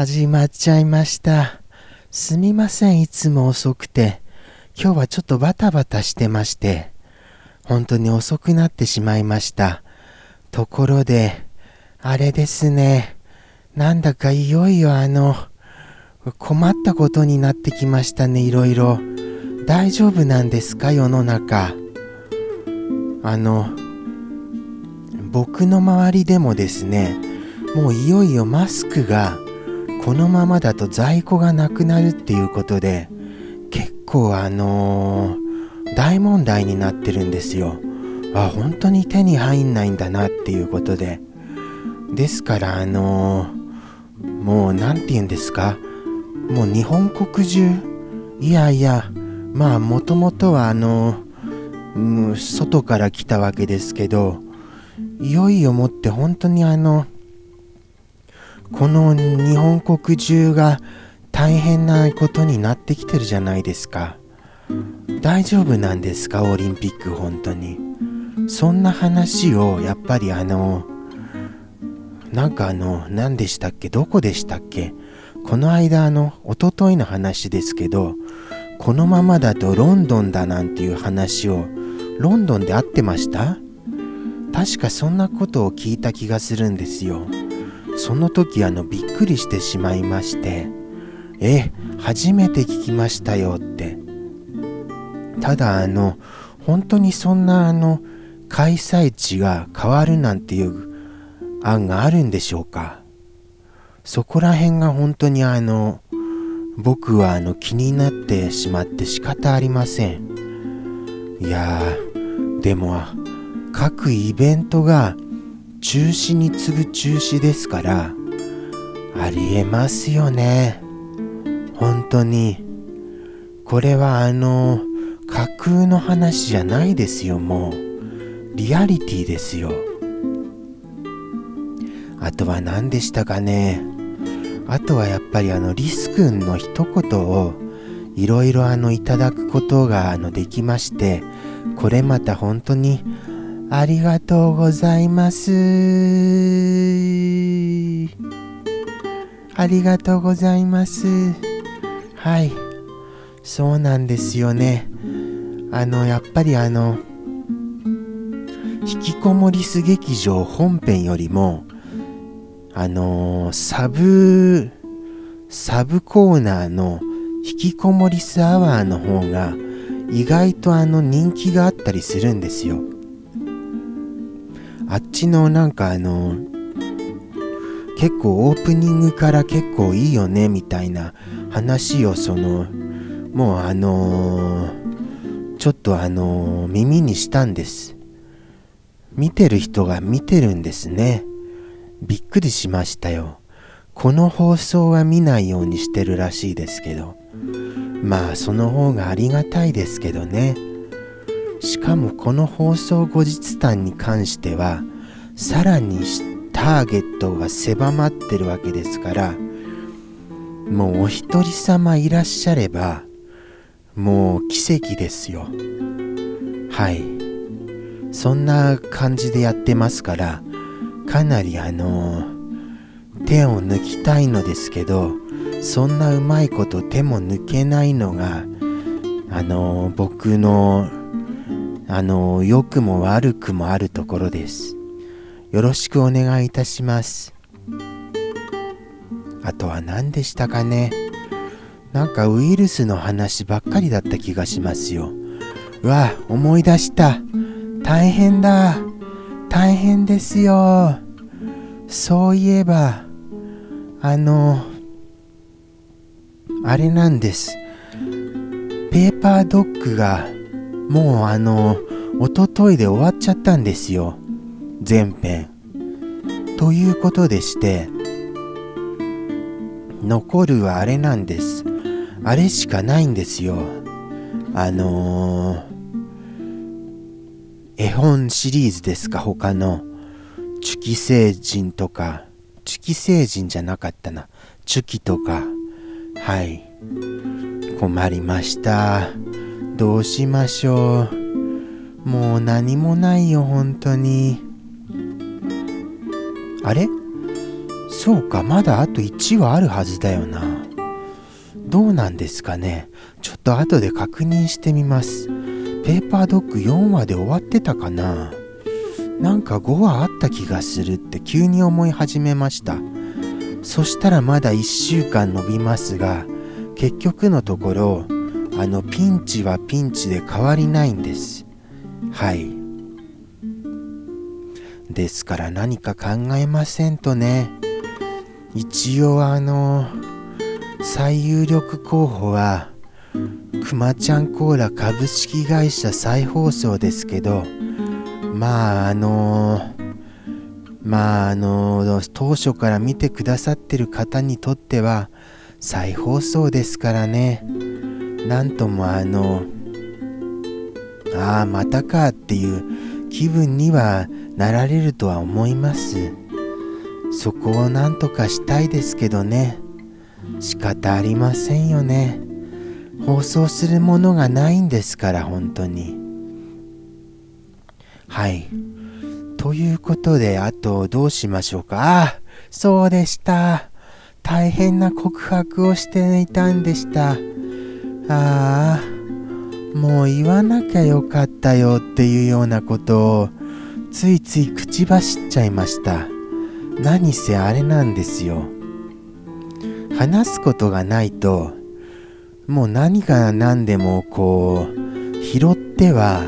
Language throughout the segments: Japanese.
始まっちゃいました。すみません、いつも遅くて。今日はちょっとバタバタしてまして、本当に遅くなってしまいました。ところで、あれですね。なんだかいよいよあの、困ったことになってきましたね、いろいろ。大丈夫なんですか、世の中。あの、僕の周りでもですね、もういよいよマスクがこのままだと在庫がなくなるっていうことで結構あのー大問題になってるんですよ。あ、本当に手に入んないんだなっていうことで。ですからあのーもう何て言うんですか？もう日本国中いやいやまあもともとはあのう外から来たわけですけどいよいよもって本当にあのこの日本国中が大変なことになってきてるじゃないですか。大丈夫なんですか？オリンピック本当に。そんな話をやっぱりあのなんかあの何でしたっけ？どこでしたっけ？この間あの一昨日の話ですけどこのままだとロンドンだなんていう話をロンドンで会ってました？確かそんなことを聞いた気がするんですよ。その時あのびっくりしてしまいましてえ初めて聞きましたよって。ただあの本当にそんなあの開催地が変わるなんていう案があるんでしょうか。そこら辺が本当にあの僕はあの気になってしまって仕方ありません。いやーでも各イベントが中止に次ぐ中止ですからありえますよね。本当に。これはあの架空の話じゃないですよもう。リアリティですよ。あとは何でしたかね。あとはやっぱりあのリス君の一言をいろいろあのいただくことがあのできましてこれまた本当にありがとうございます。ありがとうございます。はい。そうなんですよね。あのやっぱりあの引きこもりす劇場本編よりもあのサブサブコーナーの引きこもりスアワーの方が意外とあの人気があったりするんですよ。あっちのなんかあの結構オープニングから結構いいよねみたいな話をそのもうあのーちょっとあのー耳にしたんです。見てる人が見てるんですね。びっくりしましたよ。この放送は見ないようにしてるらしいですけど。まあその方がありがたいですけどね。しかもこの放送後日談に関してはさらにターゲットが狭まってるわけですからもうお一人様いらっしゃればもう奇跡ですよ。はい。そんな感じでやってますからかなりあの手を抜きたいのですけどそんなうまいこと手も抜けないのがあの僕のあの良くも悪くもあるところです。よろしくお願いいたします。あとは何でしたかね。なんかウイルスの話ばっかりだった気がしますよ。うわ思い出した。大変だ。大変ですよ。そういえばあのあれなんです。ペーパードッグがもうあのおとといで終わっちゃったんですよ。全編。ということでして残るはあれなんです。あれしかないんですよ。あのー絵本シリーズですか他の。チュキ星人とか。チュキ星人じゃなかったな。チュキとか。はい。困りました。どうしましょう。もう何もないよ本当に。あれ？そうかまだあと1話あるはずだよな。どうなんですかね。ちょっと後で確認してみます。ペーパードッグ4話で終わってたかな。なんか5話あった気がするって急に思い始めました。そしたらまだ1週間伸びますが結局のところあのピンチはピンチで変わりないんです。はい。ですから何か考えませんとね。一応あの最有力候補はくまちゃんコーラ株式会社再放送ですけどまああのまああの当初から見てくださってる方にとっては再放送ですからね。なんともあのああまたかっていう気分にはなられるとは思います。そこをなんとかしたいですけどね。仕方ありませんよね。放送するものがないんですから本当に。はい。ということであとどうしましょうか。あそうでした。大変な告白をしていたんでした。ああもう言わなきゃよかったよっていうようなことをついつい口走っちゃいました。何せあれなんですよ。話すことがないともう何が何でもこう拾っては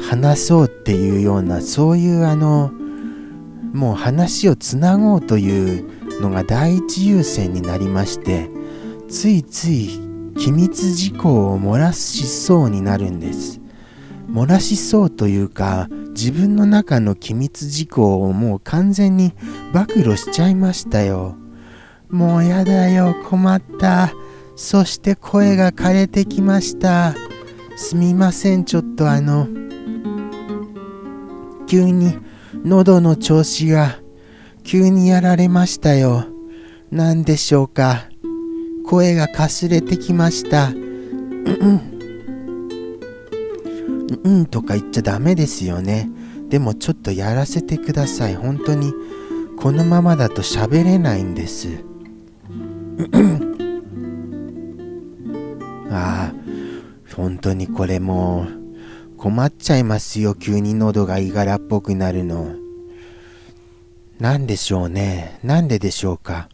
話そうっていうようなそういうあのもう話をつなごうというのが第一優先になりましてついつい機密事項を漏らしそうになるんです。漏らしそうというか自分の中の機密事項をもう完全に暴露しちゃいましたよ。もうやだよ困った。そして声が枯れてきました。すみませんちょっとあの急に喉の調子が急にやられましたよ。何でしょうか。声がかすれてきました。うんうん。とか言っちゃダメですよね。でもちょっとやらせてください。本当に。このままだと喋れないんです。ああ。本当にこれもう。困っちゃいますよ。急に喉がいがらっぽくなるの。何でしょうね。なんででしょうか。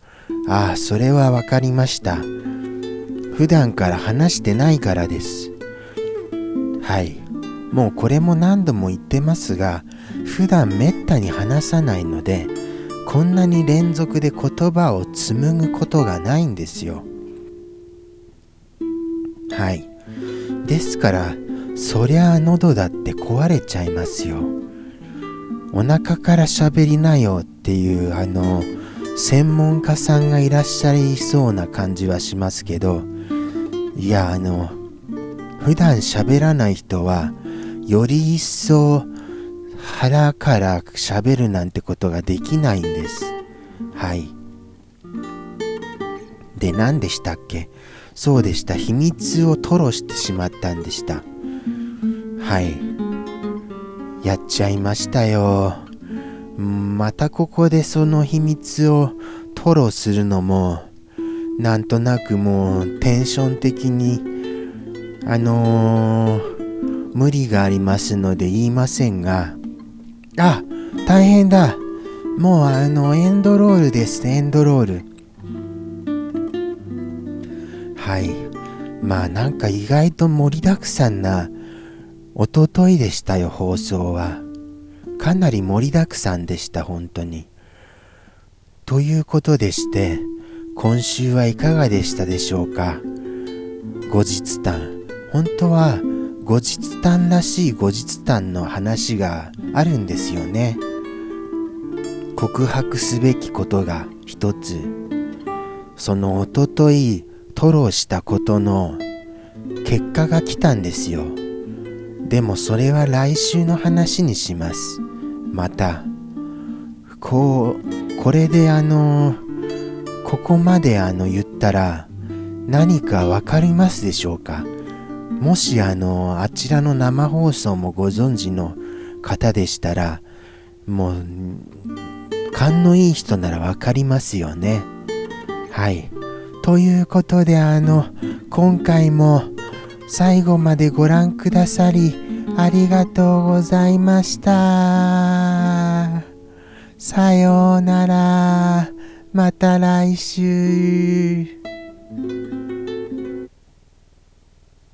ああそれは分かりました。普段から話してないからです。はい。もうこれも何度も言ってますが普段めったに話さないのでこんなに連続で言葉を紡ぐことがないんですよ。はい。ですからそりゃあ喉だって壊れちゃいますよ。お腹から喋りなよっていうあの専門家さんがいらっしゃいそうな感じはしますけどいやあの普段喋らない人はより一層腹から喋るなんてことができないんです。はい。で何でしたっけ？そうでした。秘密を吐露してしまったんでした。はい。やっちゃいましたよ。またここでその秘密を吐露するのもなんとなくもうテンション的にあのー、無理がありますので言いませんが。あ大変だ。もうあのエンドロールですエンドロール。はい。まあなんか意外と盛りだくさんなおとといでしたよ放送は。かなり盛りだくさんでした本当に。ということでして今週はいかがでしたでしょうか？後日談。本当は後日談らしい後日談の話があるんですよね。告白すべきことが一つ。そのおととい吐露したことの結果が来たんですよ。でもそれは来週の話にします。またこうこれであのここまであの言ったら何かわかりますでしょうか？もしあのあちらの生放送もご存知の方でしたらもう勘のいい人ならわかりますよね。はい。ということであの、今回も最後までご覧くださりありがとうございました。さようなら。また来週。